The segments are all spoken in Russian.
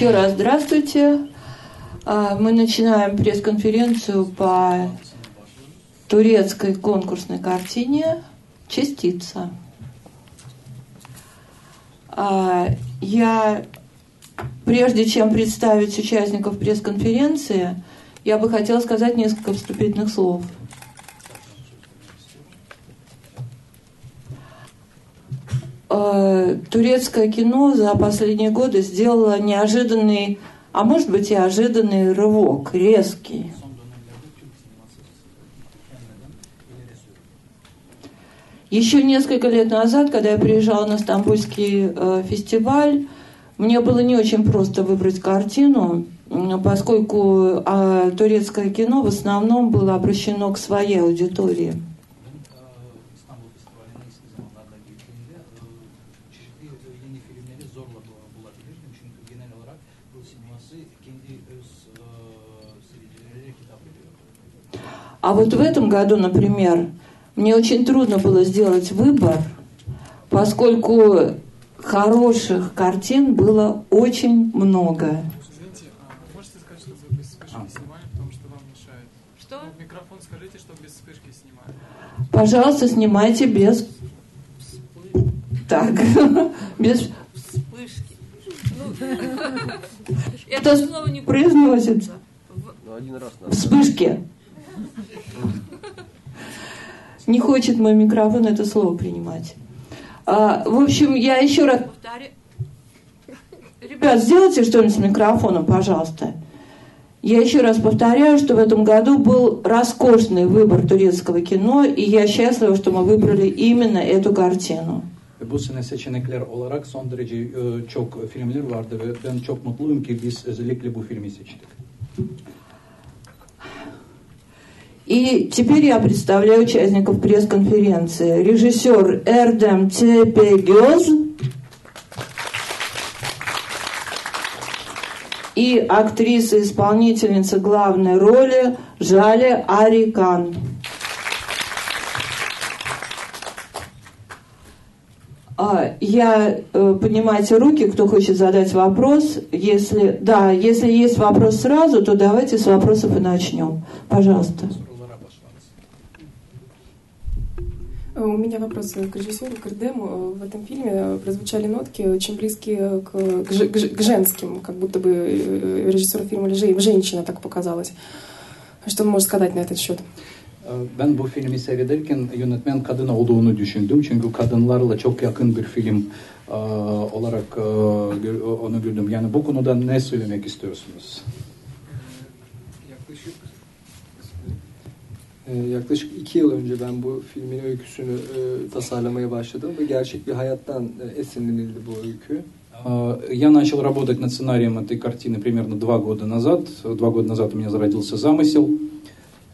Еще раз здравствуйте. А, мы начинаем пресс-конференцию по турецкой конкурсной картине «Частица». А, я, прежде чем представить участников пресс-конференции, я бы хотела сказать несколько вступительных слов. А, турецкое кино за последние годы сделало неожиданный, а может быть и ожиданный рывок, резкий. Еще несколько лет назад, когда я приезжала на Стамбульский э, фестиваль, мне было не очень просто выбрать картину, поскольку э, турецкое кино в основном было обращено к своей аудитории. А вот в этом году, например, мне очень трудно было сделать выбор, поскольку хороших картин было очень много. Извините, а можете сказать, что вы без вспышки а. снимали, потому что вам мешает? Что? В микрофон скажите, что без вспышки снимали. Пожалуйста, снимайте без... Так, без... Вспышки. Это слово не произносится. Ну, один раз Вспышки. Не хочет мой микрофон это слово принимать. А, в общем, я еще раз. Ребят, сделайте что-нибудь с микрофоном, пожалуйста. Я еще раз повторяю, что в этом году был роскошный выбор турецкого кино, и я счастлива, что мы выбрали именно эту картину. Bu sene seçenekler olarak son derece çok filmler vardı ve ben çok mutluyum ki biz özellikle bu filmi seçtik. И теперь я представляю участников пресс-конференции. Режиссер Эрдем Тепегёз и актриса-исполнительница главной роли Жале Арикан. А, я, э, поднимайте руки, кто хочет задать вопрос. Если, да, если есть вопрос сразу, то давайте с вопросов и начнем. Пожалуйста. Э, у меня вопрос к режиссеру, к Эрдему. Э, в этом фильме прозвучали нотки очень близкие к, к, к женским, как будто бы э, режиссер фильма «Женщина» так показалось. Что вы можете сказать на этот счет? Ben bu filmi seyrederken yönetmen kadın olduğunu düşündüm. Çünkü kadınlarla çok yakın bir film e, olarak e, onu gördüm. Yani bu konuda ne söylemek istiyorsunuz? yaklaşık iki yıl önce ben bu filmin öyküsünü e, tasarlamaya başladım ve gerçek bir hayattan e, esinlenildi bu öykü. Я начал работать над сценарием этой картины примерно два года назад. Два года назад у меня зародился замысел.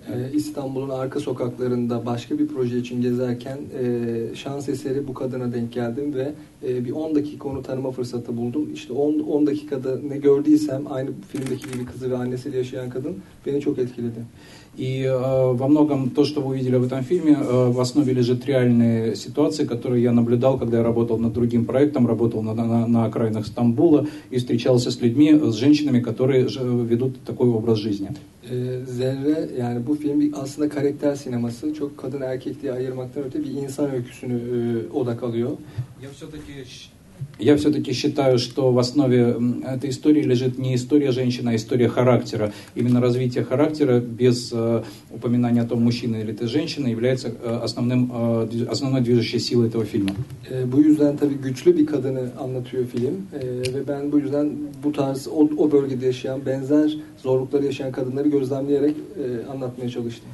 Ee, İstanbul'un arka sokaklarında başka bir proje için gezerken e, şans eseri bu kadına denk geldim ve e, bir 10 dakika onu tanıma fırsatı buldum. İşte 10, 10 dakikada ne gördüysem aynı filmdeki gibi kızı ve annesiyle yaşayan kadın beni çok etkiledi. И э, во многом то, что вы увидели в этом фильме, э, в основе лежит реальные ситуации, которые я наблюдал, когда я работал над другим проектом, работал на, на, на окраинах Стамбула и встречался с людьми, с женщинами, которые ведут такой образ жизни. Zerre yani bu film aslında karakter sineması. Çok kadın erkek diye ayırmaktan öte bir insan öyküsünü odak alıyor. Я все-таки я все-таки считаю, что в основе этой истории лежит не история женщины, а история характера. Именно развитие характера без э, упоминания о том, мужчина или ты женщина, является э, основным, э, основной движущей силой этого фильма. E, bu yüzden tabii güçlü bir kadını anlatıyor film e, ve ben bu yüzden bu tarz o, o bölgede yaşayan benzer zorlukları yaşayan kadınları gözlemleyerek e, anlatmaya çalıştım.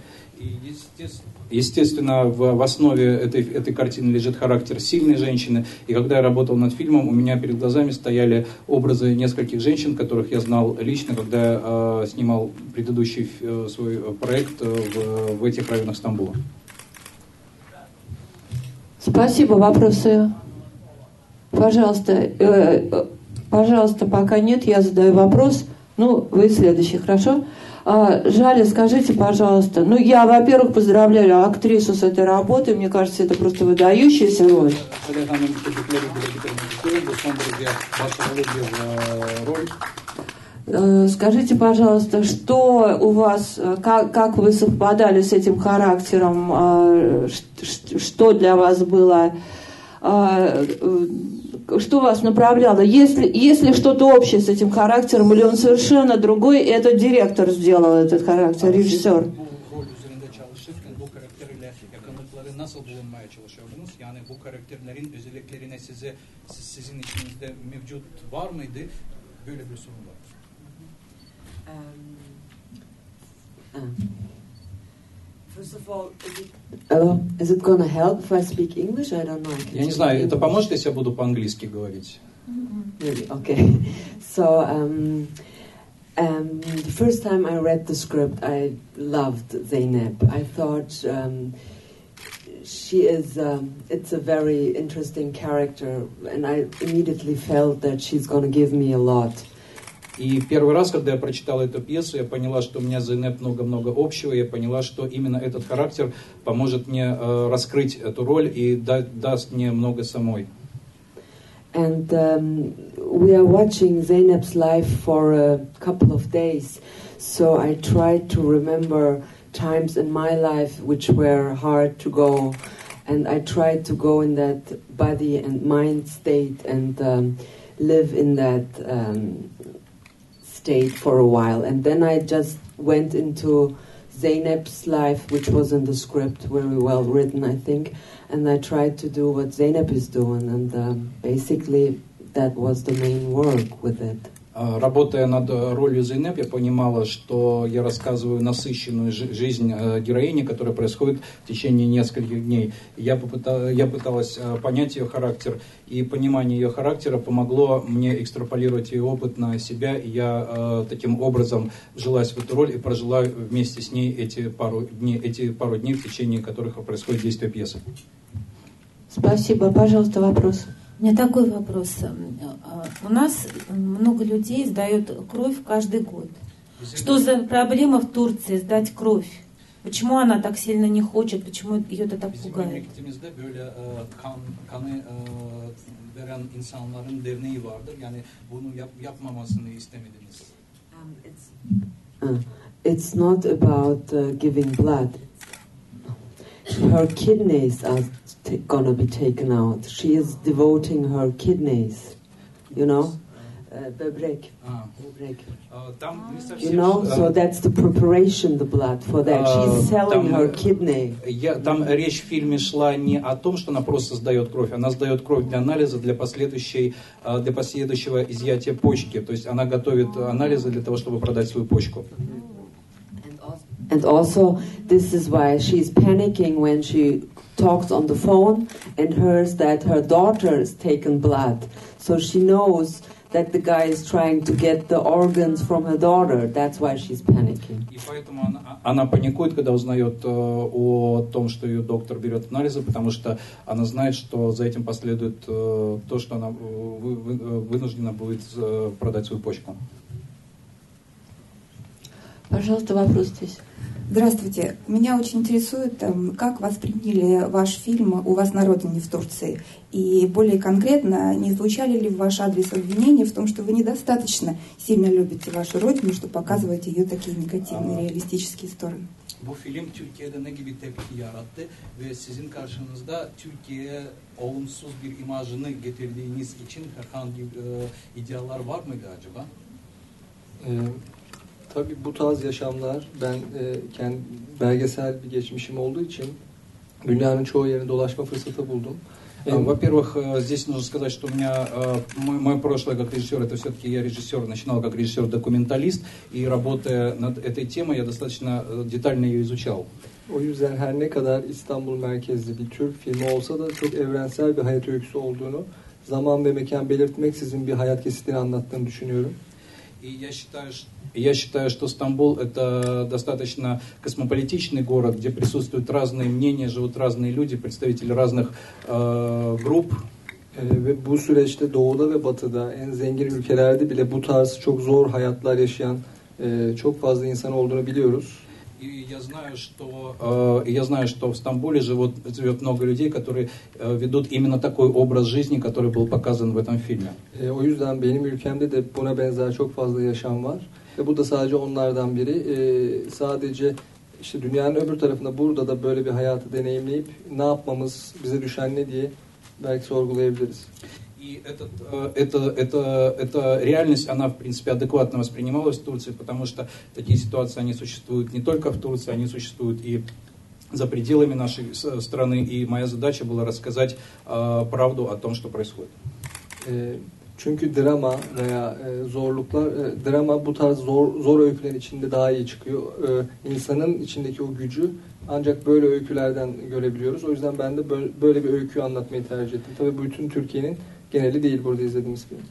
Естественно, в, в основе этой, этой картины лежит характер сильной женщины. И когда я работал над фильмом, у меня перед глазами стояли образы нескольких женщин, которых я знал лично, когда э, снимал предыдущий э, свой проект в, в этих районах Стамбула. Спасибо. Вопросы? Пожалуйста. Э, пожалуйста, пока нет, я задаю вопрос. Ну, вы следующий, хорошо? А, Жаля, скажите, пожалуйста, ну я, во-первых, поздравляю актрису с этой работой, мне кажется, это просто выдающаяся роль. Э, Скажите, пожалуйста, что у вас, э, как, как вы совпадали с этим характером, э, что для вас было, э, э, что вас направляло? Если, если что-то общее с этим характером, или он совершенно другой, и этот директор сделал этот характер, rejissör. Bu rol üzerinde çalışırken bu karakterle yakınlıkları nasıl bulunmaya çalışıyordunuz? Yani bu karakterlerin özelliklerine size siz- sizin içinizde mevcut var mıydı? Böyle bir sorun var. Um, um, first of all, is it, uh, is it gonna help if I speak English? I don't know. I can Я не speak знаю, это English. поможет, если я буду по-английски говорить? Really? Okay. So, um, um, the first time I read the script, I loved Zeynep. I thought um, she is, um, it's a very interesting character, and I immediately felt that she's going to give me a lot. И первый раз, когда я прочитал эту пьесу, я поняла, что у меня с Зейнеп много-много общего. Я поняла, что именно этот характер поможет мне э, раскрыть эту роль и да- даст мне много самой. And um, we are watching Zeynep's life for a couple of days. So I tried to remember times in my life which were hard to go. And I tried to go in that body and mind state and um, live in that um, state for a while. And then I just went into Zeynep's life, which was in the script, very well written, I think. And I tried to do what Zeynep is doing, and um, basically that was the main work with it. А, Работая над э, ролью Зейнеп, я понимала, что я рассказываю насыщенную жи- жизнь э, героини, которая происходит в течение нескольких дней. Я, попыта- я пыталась э, понять ее характер, и понимание ее характера помогло мне экстраполировать ее опыт на себя, и я э, таким образом вжилась в эту роль и прожила вместе с ней эти пару дней, эти пару дней, в течение которых происходит действие пьесы. Спасибо. Пожалуйста, вопрос. У меня такой вопрос. А, У нас много людей сдают кровь каждый год. Что за проблема в Турции сдать кровь? Почему она так сильно не хочет? Почему ее это так пугает? veren insanların derneği vardır. Yani bunu yap, yapmamasını istemediniz. Um, it's, uh, it's not about uh, giving blood. Her kidneys are t- gonna be taken out. She is devoting her kidneys, you know, uh, böbrek, А, böbrek. а, там не You know, а, so that's the preparation, the blood for that. Uh, She's selling her kidney. я, там речь в фильме шла не о том, что она просто сдает кровь, она сдает кровь для анализа, для, последующей, а, для последующего изъятия почки. То есть она готовит анализы для того, чтобы продать свою почку. And also, this is why she's panicking when she talks on the phone and hears that her daughter is taken blood. So she knows that the guy is trying to get the organs from her daughter. That's why she's panicking. И поэтому она, она паникует, когда узнает э, о том, что ее доктор берет анализы, потому что она знает, что за этим последует э, то, что она э, вы- вы- э, вынуждена будет э, продать свою почку. Пожалуйста, вопрос здесь. Здравствуйте. Меня очень интересует, эм, как восприняли ваш фильм у вас на родине в Турции. И более конкретно, не звучали ли в ваш адрес обвинения в том, что вы недостаточно сильно любите вашу родину, что показываете ее такие негативные, реалистические стороны? Bu film Türkiye'de ne gibi tepki yarattı ve sizin karşınızda Türkiye'ye olumsuz bir imajını getirdiğiniz için herhangi e, idealar var mıydı acaba? Ee, tabii bu tarz yaşamlar ben e, kendi belgesel bir geçmişim olduğu için dünyanın çoğu yerini dolaşma fırsatı buldum. А, Во-первых, э, здесь нужно сказать, что у меня э, мой- мое прошлое как режиссер, это все-таки я режиссер, начинал как режиссер-документалист, и работая над этой темой, я достаточно э, детально ее изучал. O yüzden her ne kadar İstanbul merkezli bir Türk filmi olsa da çok evrensel bir hayat öyküsü olduğunu, zaman ve mekan belirtmeksizin bir hayat kesitini anlattığını düşünüyorum. И я считаю, ш- я считаю, что Стамбул это достаточно космополитичный город, где присутствуют разные мнения, живут разные люди, представители разных э, групп. Ee, ve bu süreçte doğuda ve batıda en zengin ülkelerde bile bu tarz çok zor hayatlar yaşayan e, çok fazla insan olduğunu biliyoruz. И я знаю, что, э, я знаю, что в Стамбуле живут, живет много людей, которые э, ведут именно такой образ жизни, который был показан в этом фильме. E, o yüzden benim ülkemde de buna benzer çok fazla yaşam var. Ve bu da sadece onlardan biri. E, sadece işte dünyanın öbür tarafında burada da böyle bir hayatı deneyimleyip ne yapmamız, bize düşen ne diye belki sorgulayabiliriz. И этот, э, это, это, эта реальность, она, в принципе, адекватно воспринималась в Турции, потому что такие ситуации, они существуют не только в Турции, они существуют и за пределами нашей с- страны. И моя задача была рассказать э, правду о том, что происходит. Çünkü drama veya e, zorluklar, e, drama bu tarz zor, zor öykülerin içinde daha iyi çıkıyor. E, insanın içindeki o gücü ancak böyle öykülerden görebiliyoruz. O yüzden ben de böyle, böyle bir öyküyü anlatmayı tercih ettim. Tabii bütün Türkiye'nin geneli değil burada izlediğimiz film.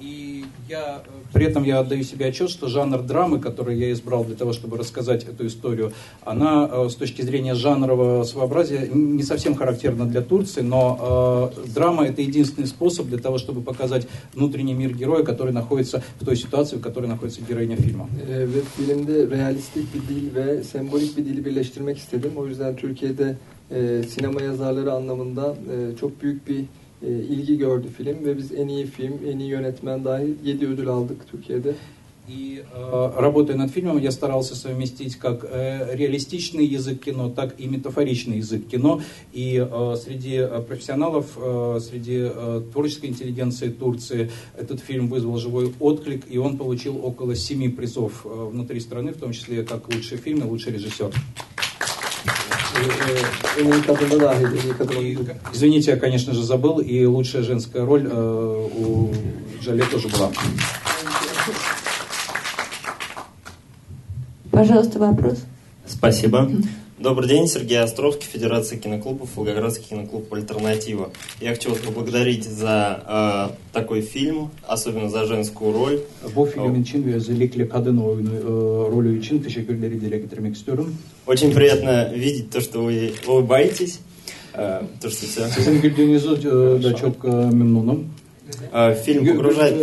И я, э, при этом я отдаю себе отчет, что жанр драмы, который я избрал для того, чтобы рассказать эту историю, она э, с точки зрения жанрового своеобразия не совсем характерна для Турции, но э, драма это единственный способ для того, чтобы показать внутренний мир героя, который находится в той ситуации, в которой находится героиня фильма. E, ve filmde realistik bir dil ve sembolik bir dili birleştirmek istedim. O yüzden Türkiye'de e, sinema yazarları anlamında e, çok büyük bir e, ilgi gördü film ve biz en iyi film, en iyi yönetmen dahil 7 ödül aldık Türkiye'de. И э, работая над фильмом, я старался совместить как э, реалистичный язык кино, так и метафоричный язык кино. И э, среди э, профессионалов, э, среди творческой интеллигенции Турции этот фильм вызвал живой отклик, и он получил около семи призов внутри страны, в том числе как лучший фильм и лучший режиссер. Извините, я, конечно же, забыл, и лучшая женская роль э, у Жале тоже была. Пожалуйста, вопрос. Спасибо. Добрый день, Сергей Островский, Федерация киноклубов, Волгоградский киноклуб «Альтернатива». Я хочу вас поблагодарить за э, такой фильм, особенно за женскую роль. Bu film için ve özellikle kadın oyunu e, rolü için teşekkürleri dile getirmek istiyorum. Очень приятно видеть то, что вы улыбаетесь. э, то, что все. Sizin güldüğünüzü da çok memnunum. Э, фильм погружает...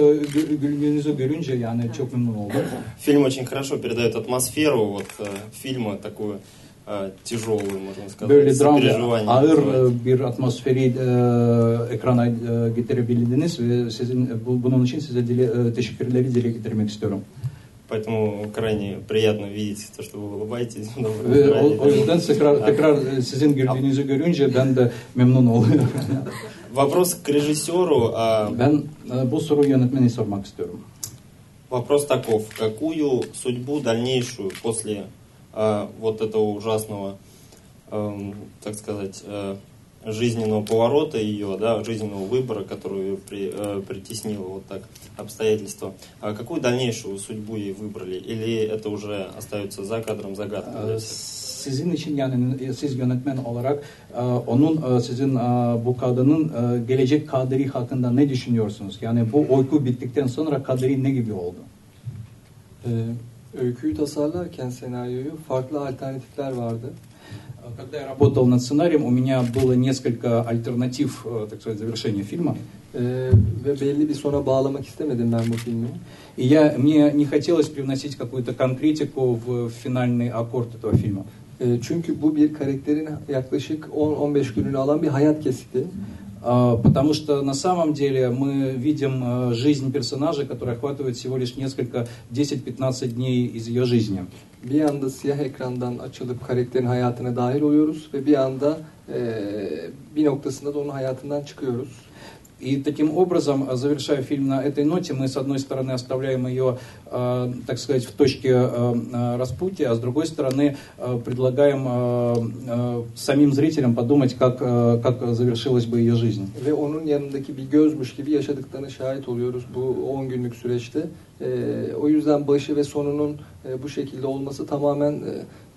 oldum. Фильм очень хорошо передает атмосферу вот э, фильма, такую э, тяжелую, можно сказать, сопереживание ağır вызывает. e, bir atmosferi e, ekrana e, getirebildiniz ve sizin e, bu- bunun için size dile, e, teşekkürleri dile getirmek istiyorum. Поэтому крайне приятно видеть то, что вы улыбаетесь. Доброе Ve o, настроение. o yüzden tekrar, tekrar e, sizin güldüğünüzü görünce ben de memnun oluyorum. Вопрос к режиссеру. а, ben e, bu soruyu yönetmeni sormak istiyorum. Вопрос таков. Какую судьбу дальнейшую после а, вот этого ужасного, эм, так сказать, э, жизненного поворота ее, да, жизненного выбора, который ее при, э, притеснило вот так обстоятельства, а какую дальнейшую судьбу ей выбрали? Или это уже остается за кадром загадкой для Ee, всех? Sizin için yani siz yönetmen olarak onun sizin bu kadının gelecek kaderi hakkında ne düşünüyorsunuz? Yani bu uyku bittikten sonra kaderi ne gibi oldu? Öyküyü tasarlarken senaryoyu farklı alternatifler vardı. Когда я работал над сценарием, у меня было несколько альтернатив, э, так сказать, завершения фильма. Ve belli bir sona bağlamak istemedim ben bu filmi. И я, мне не хотелось привносить какую-то конкретику в финальный аккорд этого фильма. Çünkü bu bir karakterin yaklaşık 10-15 gününü alan bir hayat kesiti. А, Потому что на самом деле мы видим э, жизнь персонажа, которая охватывает всего лишь несколько, 10-15 дней из ее жизни. Bir anda siyah ekrandan açılıp karakterin hayatına dahil oluyoruz ve bir anda e, bir noktasında da onun hayatından çıkıyoruz. И таким образом, э, завершая фильм на этой ноте, мы с одной стороны оставляем ее, э, так сказать, в точке э, э, распутия, а с другой стороны э, предлагаем э, э, самим зрителям подумать, как, э, как завершилась бы ее жизнь. Ve onun yanındaki bir gözmüş gibi yaşadıklarına şahit oluyoruz bu 10 günlük süreçte. E, o yüzden başı ve sonunun e, bu şekilde olması tamamen e,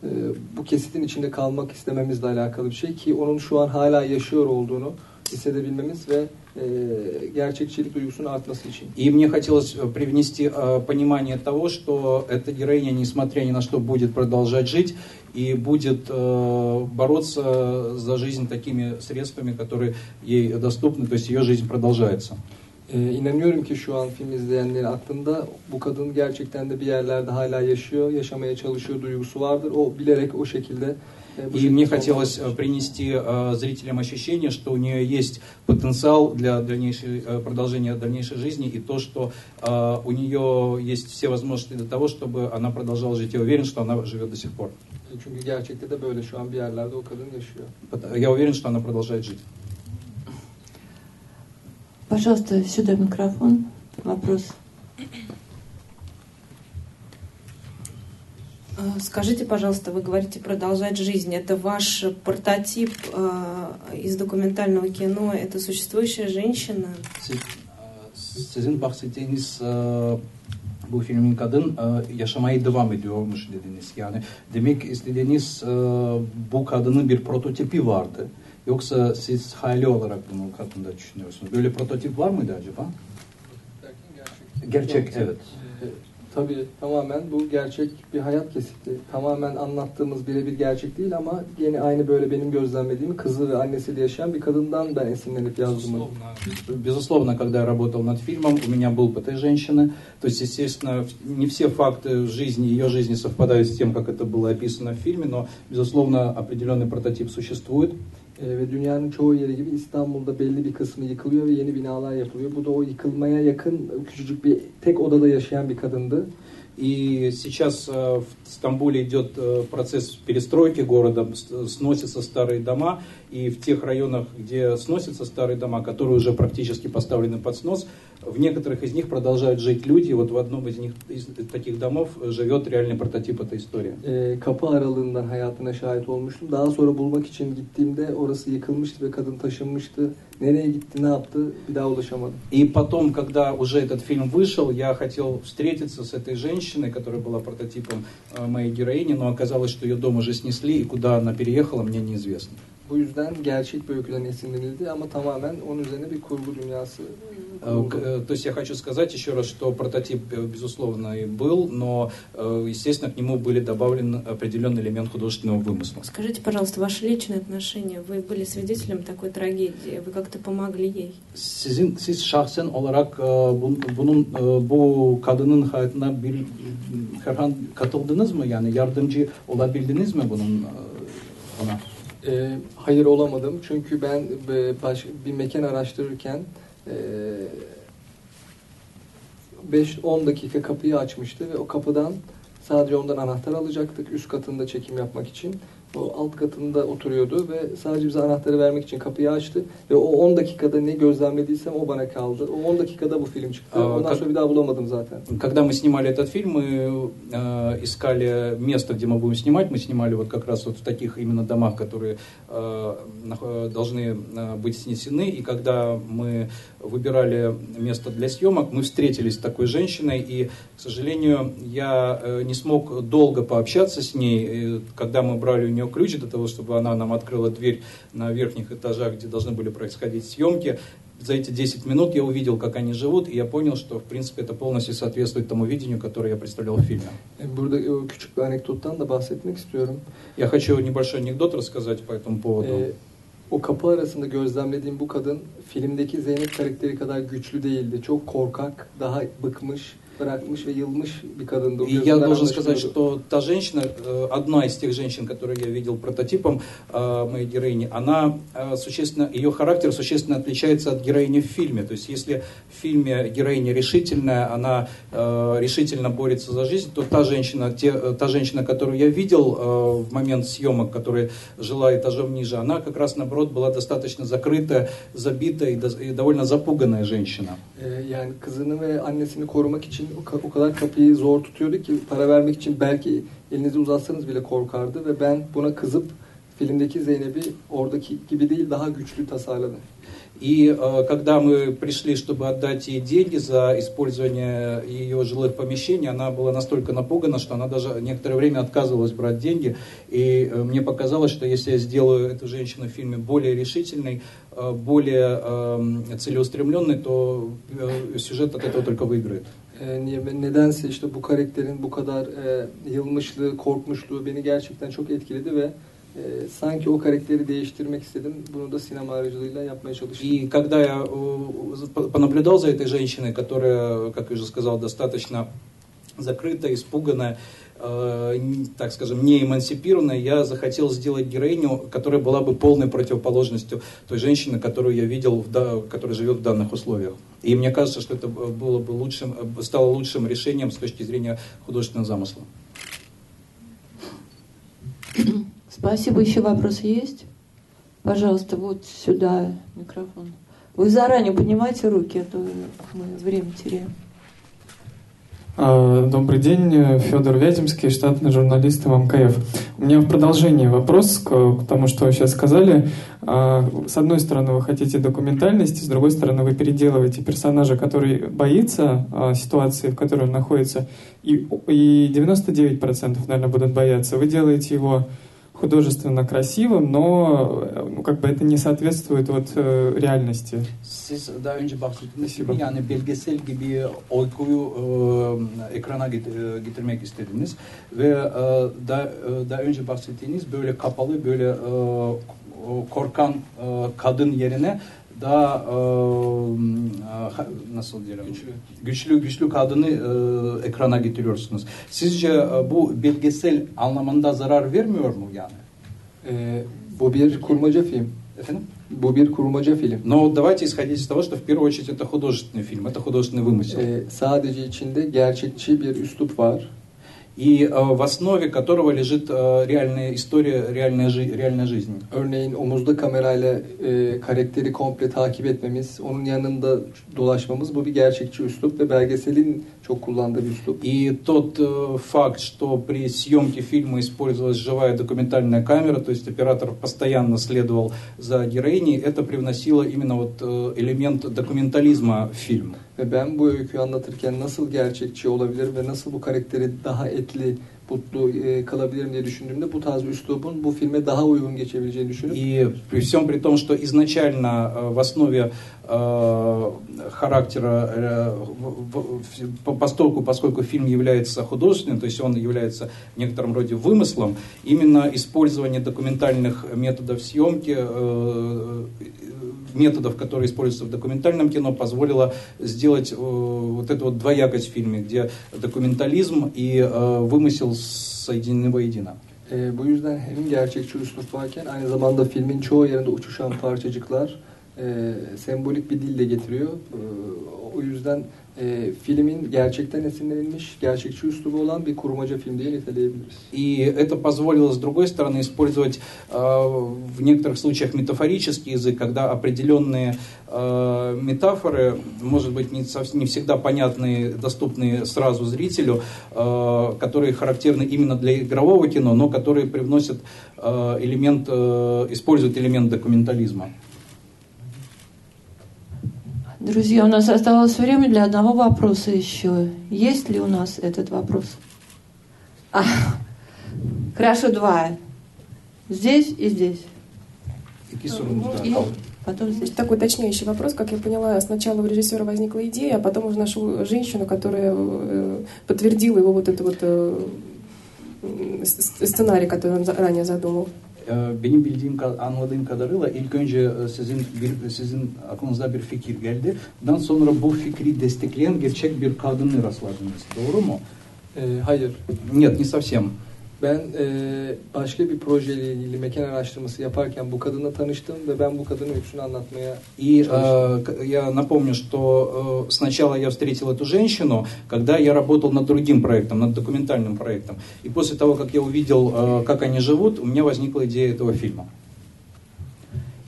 e, bu kesitin içinde kalmak istememizle alakalı bir şey ki onun şu an hala yaşıyor olduğunu hissedebilmemiz ve e, gerçekçilik duygusunun artması için. И мне хотелось э, привнести э, понимание того, что эта героиня, несмотря ни на что, будет продолжать жить и будет э, бороться за жизнь такими средствами, которые ей доступны, то есть ее жизнь продолжается. Ee, inanıyorum ki şu an film izleyenlerin aklında bu kadın gerçekten de bir yerlerde hala yaşıyor, yaşamaya çalışıyor duygusu vardır. O bilerek o şekilde И мне хотелось э, принести э, зрителям ощущение, что у нее есть потенциал для дальнейшей, э, продолжения дальнейшей жизни и то, что у нее есть все возможности для того, чтобы она продолжала жить. Я уверен, что она живет до сих пор. Я уверен, что она продолжает жить. Пожалуйста, сюда микрофон. Вопрос. А, Скажите, пожалуйста, вы говорите продолжать жизнь. Это ваш прототип а, из документального кино? Это существующая женщина? Siz, e, sizin bahsettiğiniz e, bu filmin kadın e, yaşamaya devam ediyormuş dediniz. Yani demek istediğiniz e, bu kadının bir prototipi vardı. Yoksa siz hayali olarak bunu hakkında düşünüyorsunuz. Böyle prototip var mıydı acaba? Gerçek, evet. Tabii tamamen bu gerçek bir hayat kesiti. Tamamen anlattığımız birebir gerçek değil ama yine aynı böyle benim gözlemlediğim kızı ve annesiyle yaşayan bir kadından ben esinlenip yazdım. Безусловно, когда я работал над фильмом, у меня был по этой женщины. То есть, естественно, не все факты жизни, ее жизни совпадают с тем, как это было описано в фильме, но, безусловно, определенный прототип существует. Ee, ve dünyanın çoğu yeri gibi İstanbul'da belli bir kısmı yıkılıyor ve yeni binalar yapılıyor. Bu da o yıkılmaya yakın küçücük bir tek odada yaşayan bir kadındı. И сейчас э, в Стамбуле идет э, процесс перестройки города, сносятся старые дома, и в тех районах, где сносятся старые дома, которые уже практически поставлены под снос, в некоторых из них продолжают жить люди. Вот в одном из них из таких домов живет реальный прототип этой истории. Ee, kapı aralığından hayatına şahit olmuştum. Daha sonra bulmak için gittiğimde orası yıkılmıştı ve kadın taşınmıştı. Nereye gitti, ne yaptı bir daha ulaşamadım. И потом, когда уже этот фильм вышел, я хотел встретиться с этой женщиной, которая была прототипом э, моей героини, но оказалось, что ее дом уже снесли, и куда она переехала, мне неизвестно. Bu yüzden gerçek bir öyküden esinlenildi ama tamamen onun üzerine bir kurgu dünyası Э, э, То есть я хочу сказать еще раз, что прототип, э, безусловно, и был, но, естественно, к нему были добавлены определенный элемент художественного вымысла. Скажите, пожалуйста, ваши личные отношения. Вы были свидетелем такой трагедии. Вы как-то помогли ей? Sizin, siz şahsen olarak bunun e, bu kadının hayatına bir herhangi katıldınız mı? Yani yardımcı olabildiniz mi bunun ona? Ee, hayır olamadım çünkü ben e, baş, bir mekan araştırırken 5-10 dakika kapıyı açmıştı ve o kapıdan sadece ondan anahtar alacaktık üst katında çekim yapmak için. O alt katında oturuyordu ve sadece bize anahtarı vermek için kapıyı açtı ve o 10 dakikada ne gözlemlediysem o bana kaldı. O 10 dakikada bu film çıktı. Ondan kap- sonra bir daha bulamadım zaten. Когда мы снимали этот фильм, мы э, искали место, где мы будем снимать. Мы снимали вот как раз вот в таких именно домах, которые э, нах- должны э, быть снесены. И когда мы выбирали место для съемок, мы встретились с такой женщиной. И, к сожалению, я э, не смог долго пообщаться с ней. И когда мы брали у нее ключ для того, чтобы она нам открыла дверь на верхних этажах, где должны были происходить съемки, за эти 10 минут я увидел, как они живут, и я понял, что, в принципе, это полностью соответствует тому видению, которое я представлял в фильме. Burada küçük bir anekdottan da bahsetmek istiyorum. Я хочу небольшой анекдот рассказать по этому поводу. O kapı arasında gözlemlediğim bu kadın filmdeki Zeynep karakteri kadar güçlü değildi. Çok korkak, daha bıkmış, bırakmış ve yılmış bir kadındı. O И я должен сказать, что та женщина, э, одна из тех женщин, которые я видел прототипом э, моей героини, она э, существенно, ее характер существенно отличается от героини в фильме. То есть, если в фильме героиня решительная, она решительно борется за жизнь, то та женщина, те, та женщина, которую я видел в момент съемок, которая жила этажом ниже, она как раз наоборот была достаточно закрытая, забитая и, до- и довольно запуганная женщина. Yani kızını ve annesini korumak için o, ka- o kadar kapıyı zor tutuyordu ki para vermek için belki elinizi uzatsanız bile korkardı ve ben buna kızıp filmdeki Zeynep'i oradaki gibi değil daha güçlü tasarladım. И э, когда мы пришли, чтобы отдать ей деньги за использование ее жилых помещений, она была настолько напугана, что она даже некоторое время отказывалась брать деньги. И э, мне показалось, что если я сделаю эту женщину в фильме более решительной, э, более э, целеустремленной, то э, сюжет от этого только выиграет. Niye, nedense işte bu karakterin bu kadar e, yılmışlığı, korkmuşluğu beni gerçekten çok etkiledi ve e, sanki o karakteri değiştirmek istedim. Bunu da sinema aracılığıyla yapmaya çalıştım. И когда я понаблюдал за этой женщиной, которая, как я уже сказал, достаточно закрытая, испуганная, э, так скажем, не эмансипированная, я захотел сделать героиню, которая была бы полной противоположностью той женщины, которую я видел, в, которая живет в данных условиях. И мне кажется, что это было бы лучшим, стало лучшим решением с точки зрения художественного замысла. Спасибо. Еще вопросы есть? Пожалуйста, вот сюда микрофон. Вы заранее поднимайте руки, а то мы время теряем. А, добрый день, Федор Вяземский, штатный журналист в МКФ. У меня в продолжении вопрос к тому, что вы сейчас сказали. А, с одной стороны, вы хотите документальности, с другой стороны, вы переделываете персонажа, который боится а, ситуации, в которой он находится, и, и 99%, наверное, будут бояться. Вы делаете его художественно красивым, но ну, как бы это не соответствует вот э, реальности. Siz daha önce bahsettiniz gibi yani belgesel gibi oykuyu e, ekrana getirmek istediniz ve e, daha, e, daha önce bahsettiğiniz böyle kapalı böyle e, korkan e, kadın yerine daha e, nasıl diyelim güçlü güçlü, güçlü kadını e, ekrana getiriyorsunuz. Sizce e, bu belgesel anlamında zarar vermiyor mu yani? E, bu bir kurmaca film. Efendim? Bu bir kurmaca film. Но давайте исходить из того, что в первую очередь это художественный фильм, это художественный вымысел. E, sadece içinde gerçekçi bir üslup var. и э, в основе которого лежит э, реальная история, реальная, жи реальная жизнь. Örneğin omuzda kamerayla e, karakteri komple takip etmemiz, onun yanında dolaşmamız bu bir gerçekçi üslup ve belgeselin çok kullandığı bir üslup. И тот э, факт, что при съемке фильма использовалась живая документальная камера, то есть оператор постоянно следовал за героиней, это привносило именно вот э, элемент документализма в фильм. Ve ben bu öyküyü anlatırken nasıl gerçekçi olabilir ve nasıl bu karakteri daha etli, mutlu e, kalabilirim diye düşündüğümde bu tarz bir üslubun bu filme daha uygun geçebileceğini düşünüp И всем при том, что изначально э, в основе э, характера, э, постольку, поскольку фильм является художественным, то есть он является в некотором роде вымыслом, именно использование документальных методов съемки методов, которые используются в документальном кино, позволило сделать э, вот эту вот двоякость в фильме, где документализм и э, вымысел соединены воедино. E, bu yüzden hem gerçekçi üslup aynı zamanda filmin çoğu yerinde uçuşan parçacıklar e, sembolik bir dille getiriyor. E, o yüzden e, filmin gerçekten esinlenilmiş, gerçekçi üslubu olan bir kurmaca film diye niteleyebiliriz. И это позволило, с другой стороны, использовать э, в некоторых случаях метафорический язык, когда определенные э, метафоры, может быть, не, не всегда понятные, доступные сразу зрителю, э, которые характерны именно для игрового кино, но которые привносят э, элемент, э, используют элемент документализма. Друзья, у нас осталось время для одного вопроса еще. Есть ли у нас этот вопрос? А, хорошо, два. Здесь и здесь. И потом здесь. Такой уточняющий вопрос. Как я поняла, сначала у режиссера возникла идея, а потом уже нашел женщину, которая э, подтвердила его вот этот вот э, сценарий, который он ранее задумал. benim bildiğim anladığım kadarıyla ilk önce sizin bir sizin aklınıza bir fikir geldi. Daha sonra bu fikri destekleyen gerçek bir kadını rastladınız. Doğru mu? E, hayır. Нет, не совсем. Ben e, başka bir projeyle ilgili mekan araştırması yaparken bu kadınla tanıştım ve ben bu kadının öyküsünü anlatmaya И э, я напомню, что э, сначала я встретил эту женщину, когда я работал над другим проектом, над документальным проектом. И после того, как я увидел, э, как они живут, у меня возникла идея этого фильма.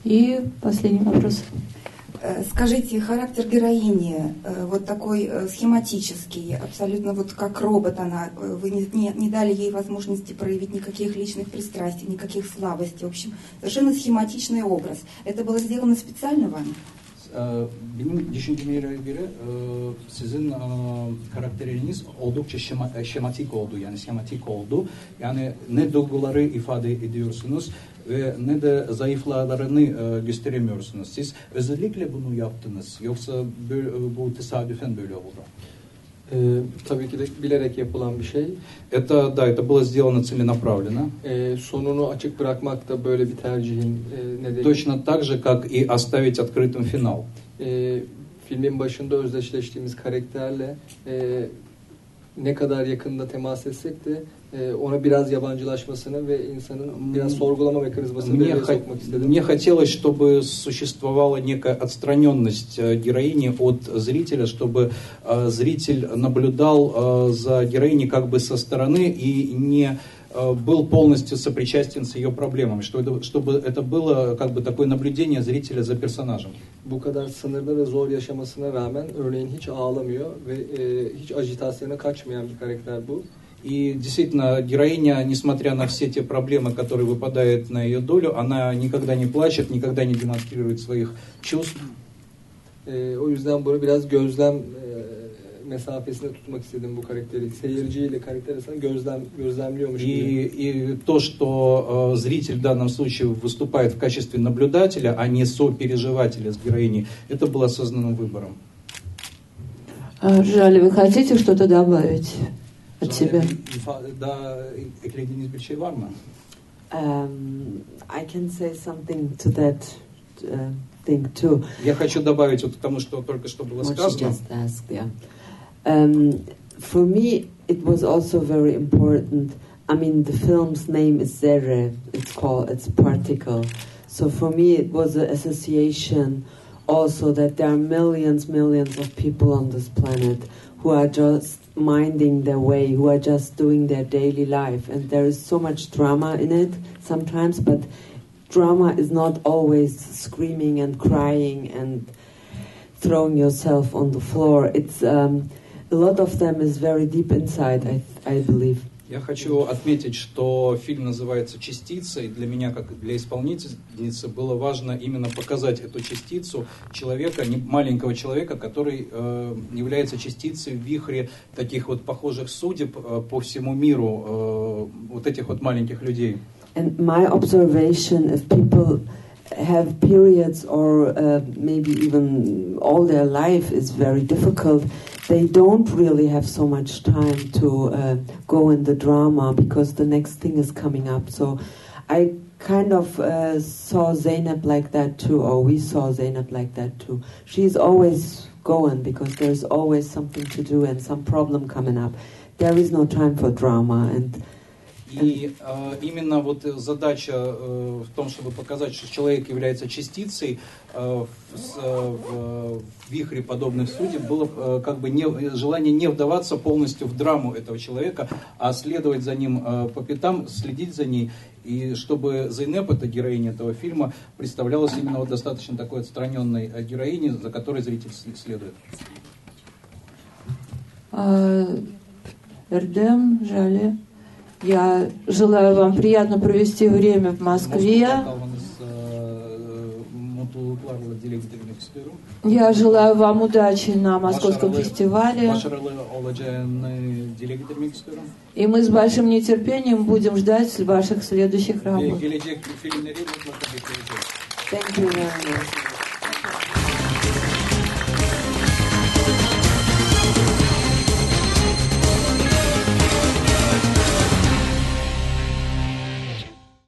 И последний вопрос. Э, скажите, характер героини э, вот такой э, схематический, абсолютно вот как робот она, вы не, не, не дали ей возможности проявить никаких личных пристрастий, никаких слабостей, в общем, совершенно схематичный образ. Это было сделано специально вами? Benim düşünceme göre sizin karakteriniz oldukça şema, şematik oldu yani şematik oldu. Yani ne duyguları ifade ediyorsunuz ve ne de zayıflarını e, gösteremiyorsunuz. Siz özellikle bunu yaptınız yoksa böyle, bu tesadüfen böyle oldu? Ee, tabii ki de bilerek yapılan bir şey. Это, да, это было сделано целенаправленно. Ee, sonunu açık bırakmak da böyle bir tercihin e, nedeni. Точно так же, как и оставить открытым финал. Ee, filmin başında özdeşleştiğimiz karakterle e, ne kadar yakında temas etsek de e, ona biraz yabancılaşmasını ve insanın biraz sorgulama mekanizmasını Мне, devreye sokmak istedim. мне хотелось, чтобы существовала некая отстраненность э, героини от зрителя, чтобы э, зритель наблюдал э, за героиней как бы со стороны и не был полностью сопричастен с ее проблемами, что это- чтобы это было как бы такое наблюдение зрителя за персонажем. Bu kadar sınırlı ve zor yaşamasına rağmen örneğin hiç ağlamıyor ve e, hiç ajitasyona kaçmayan bir karakter bu. И действительно, героиня, несмотря на все те проблемы, которые выпадают на ее долю, она никогда не плачет, никогда не демонстрирует своих чувств. E, o yüzden bunu biraz gözlem mesafesinde tutmak istedim bu karakteri. Seyirciyle karakter arasında gözlem gözlemliyormuş gibi. И, и то, что э, зритель в данном случае выступает в качестве наблюдателя, а не сопереживателя с героиней, это было осознанным выбором. А, Жаль, вы хотите что-то добавить от себя? Да, eklediğiniz bir şey var mı? Um, I can say something to that uh, thing too. Я хочу добавить вот к тому, что только что было сказано. just asked, yeah. Um, for me, it was also very important. I mean, the film's name is Zere. It's called. It's particle. So for me, it was an association. Also, that there are millions, millions of people on this planet who are just minding their way, who are just doing their daily life, and there is so much drama in it sometimes. But drama is not always screaming and crying and throwing yourself on the floor. It's um, a lot of them is very deep inside. I I believe. Я хочу отметить, что фильм называется «Частица», и для меня, как для исполнительницы, было важно именно показать эту частицу человека, маленького человека, который э, является частицей в вихре таких вот похожих судеб э, по всему миру, э, вот этих вот маленьких людей. And my observation, if people have periods or uh, maybe even all their life is very difficult, they don't really have so much time to uh, go in the drama because the next thing is coming up. So I kind of uh, saw Zainab like that too, or we saw Zainab like that too. She's always going because there's always something to do and some problem coming up. There is no time for drama and И э, именно вот э, задача э, в том, чтобы показать, что человек является частицей э, в, с- э, в, в вихре подобных судеб, было э, как бы не, желание не вдаваться полностью в драму этого человека, а следовать за ним э, по пятам, следить за ней, и чтобы Зайнеп, эта героиня этого фильма, представлялась именно вот достаточно такой отстраненной э, героиней, за которой зритель следует. А, Эрдем, Жале, я желаю вам приятно провести время в Москве. Я желаю вам удачи на Московском фестивале. И мы с большим нетерпением будем ждать ваших следующих работ. thank you very much.